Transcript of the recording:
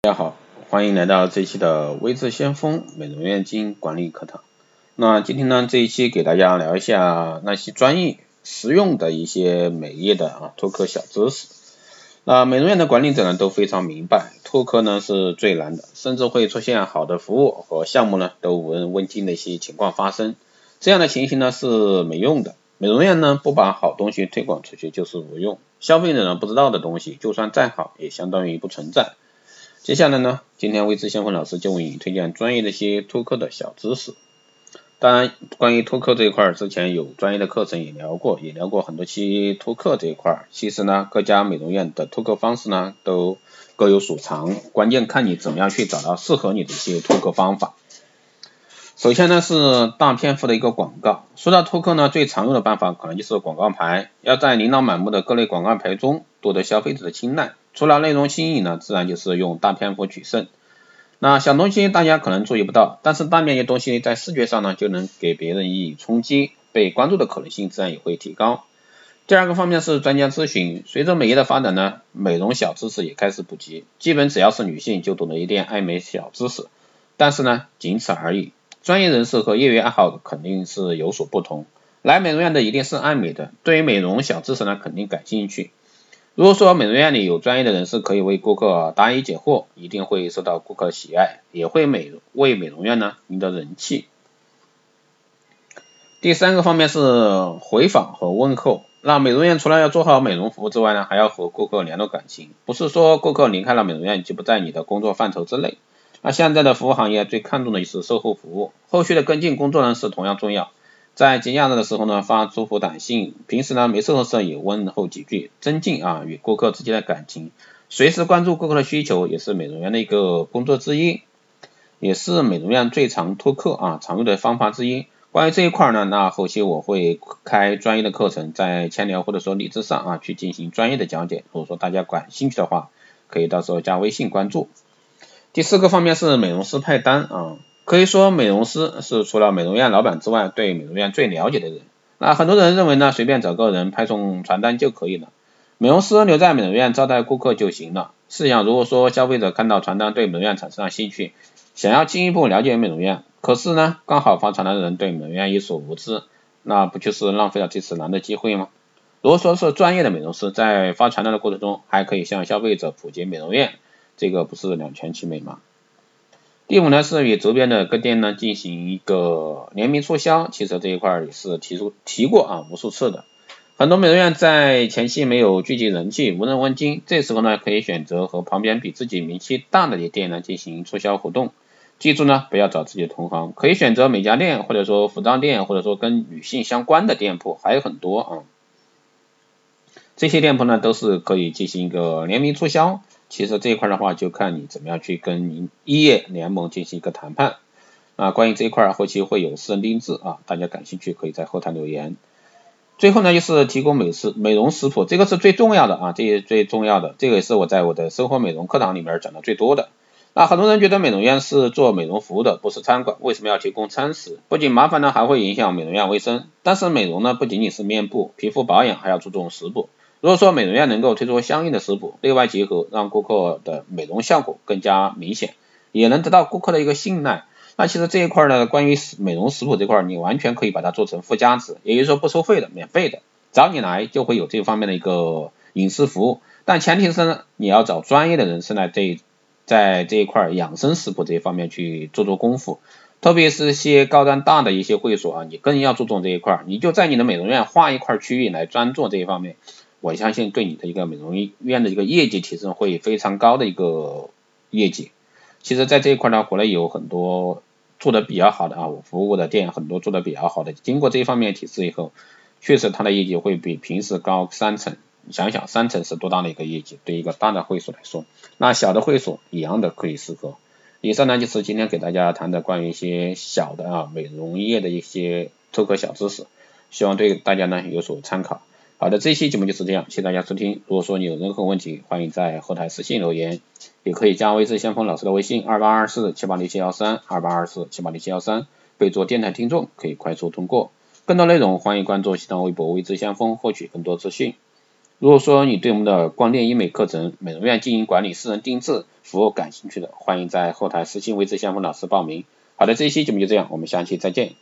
大家好，欢迎来到这期的微智先锋美容院经营管理课堂。那今天呢，这一期给大家聊一下那些专业实用的一些美业的啊脱客小知识。那美容院的管理者呢都非常明白，脱客呢是最难的，甚至会出现好的服务和项目呢都无人问津的一些情况发生。这样的情形呢是没用的。美容院呢不把好东西推广出去就是无用，消费者呢不知道的东西就算再好也相当于不存在。接下来呢，今天微知先锋老师就为你推荐专业的一些拓客的小知识。当然，关于拓客这一块儿，之前有专业的课程也聊过，也聊过很多期拓客这一块儿。其实呢，各家美容院的拓客方式呢都各有所长，关键看你怎么样去找到适合你的一些拓客方法。首先呢是大篇幅的一个广告。说到拓客呢，最常用的办法可能就是广告牌，要在琳琅满目的各类广告牌中夺得消费者的青睐。除了内容新颖呢，自然就是用大篇幅取胜。那小东西大家可能注意不到，但是大面积东西在视觉上呢就能给别人予以冲击，被关注的可能性自然也会提高。第二个方面是专家咨询，随着美业的发展呢，美容小知识也开始普及，基本只要是女性就懂得一点爱美小知识，但是呢仅此而已。专业人士和业余爱好肯定是有所不同。来美容院的一定是爱美的，对于美容小知识呢肯定感兴趣。如果说美容院里有专业的人士可以为顾客答疑解惑，一定会受到顾客喜爱，也会美为美容院呢赢得人气。第三个方面是回访和问候。那美容院除了要做好美容服务之外呢，还要和顾客联络感情，不是说顾客离开了美容院就不在你的工作范畴之内。那现在的服务行业最看重的是售后服务，后续的跟进工作呢是同样重要。在节假日的时候呢，发祝福短信；平时呢，没事的时候也问候几句，增进啊与顾客之间的感情。随时关注顾客的需求，也是美容院的一个工作之一，也是美容院最常托客啊常用的方法之一。关于这一块呢，那后期我会开专业的课程，在千聊或者说荔枝上啊去进行专业的讲解。如果说大家感兴趣的话，可以到时候加微信关注。第四个方面是美容师派单啊。可以说，美容师是除了美容院老板之外，对美容院最了解的人。那很多人认为呢，随便找个人派送传单就可以了，美容师留在美容院招待顾客就行了。试想，如果说消费者看到传单对美容院产生了兴趣，想要进一步了解美容院，可是呢，刚好发传单的人对美容院一所无知，那不就是浪费了这次难得机会吗？如果说是专业的美容师，在发传单的过程中，还可以向消费者普及美容院，这个不是两全其美吗？第五呢是与周边的各店呢进行一个联名促销，其实这一块也是提出提过啊无数次的。很多美容院在前期没有聚集人气，无人问津，这时候呢可以选择和旁边比自己名气大的些店呢进行促销活动。记住呢不要找自己的同行，可以选择美甲店或者说服装店，或者说跟女性相关的店铺还有很多啊。这些店铺呢都是可以进行一个联名促销。其实这一块的话，就看你怎么样去跟您一业联盟进行一个谈判。啊，关于这一块后期会有私人定制啊，大家感兴趣可以在后台留言。最后呢，就是提供美食美容食谱，这个是最重要的啊，这也最重要的，这个也是我在我的生活美容课堂里面讲的最多的。那很多人觉得美容院是做美容服务的，不是餐馆，为什么要提供餐食？不仅麻烦呢，还会影响美容院卫生。但是美容呢，不仅仅是面部、皮肤保养，还要注重食补。如果说美容院能够推出相应的食谱，内外结合，让顾客的美容效果更加明显，也能得到顾客的一个信赖，那其实这一块呢，关于美容食谱这块，你完全可以把它做成附加值，也就是说不收费的，免费的，只要你来就会有这方面的一个隐私服务，但前提是呢，你要找专业的人士来这在这一块养生食谱这一方面去做做功夫，特别是些高端大的一些会所啊，你更要注重这一块，你就在你的美容院划一块区域来专做这一方面。我相信对你的一个美容院的一个业绩提升会非常高的一个业绩。其实，在这一块呢，国内有很多做的比较好的啊，我服务的店很多做的比较好的，经过这一方面提示以后，确实它的业绩会比平时高三成。想想，三成是多大的一个业绩？对一个大的会所来说，那小的会所一样的可以适合。以上呢就是今天给大家谈的关于一些小的啊美容业的一些特课小知识，希望对大家呢有所参考。好的，这期节目就是这样，谢谢大家收听。如果说你有任何问题，欢迎在后台私信留言，也可以加微智先锋老师的微信二八二四七八六七幺三二八二四七八六七幺三，备注电台听众，可以快速通过。更多内容欢迎关注新浪微博微智先锋，获取更多资讯。如果说你对我们的光电医美课程、美容院经营管理、私人定制服务感兴趣的，欢迎在后台私信位置向锋老师报名。好的，这一期节目就这样，我们下期再见。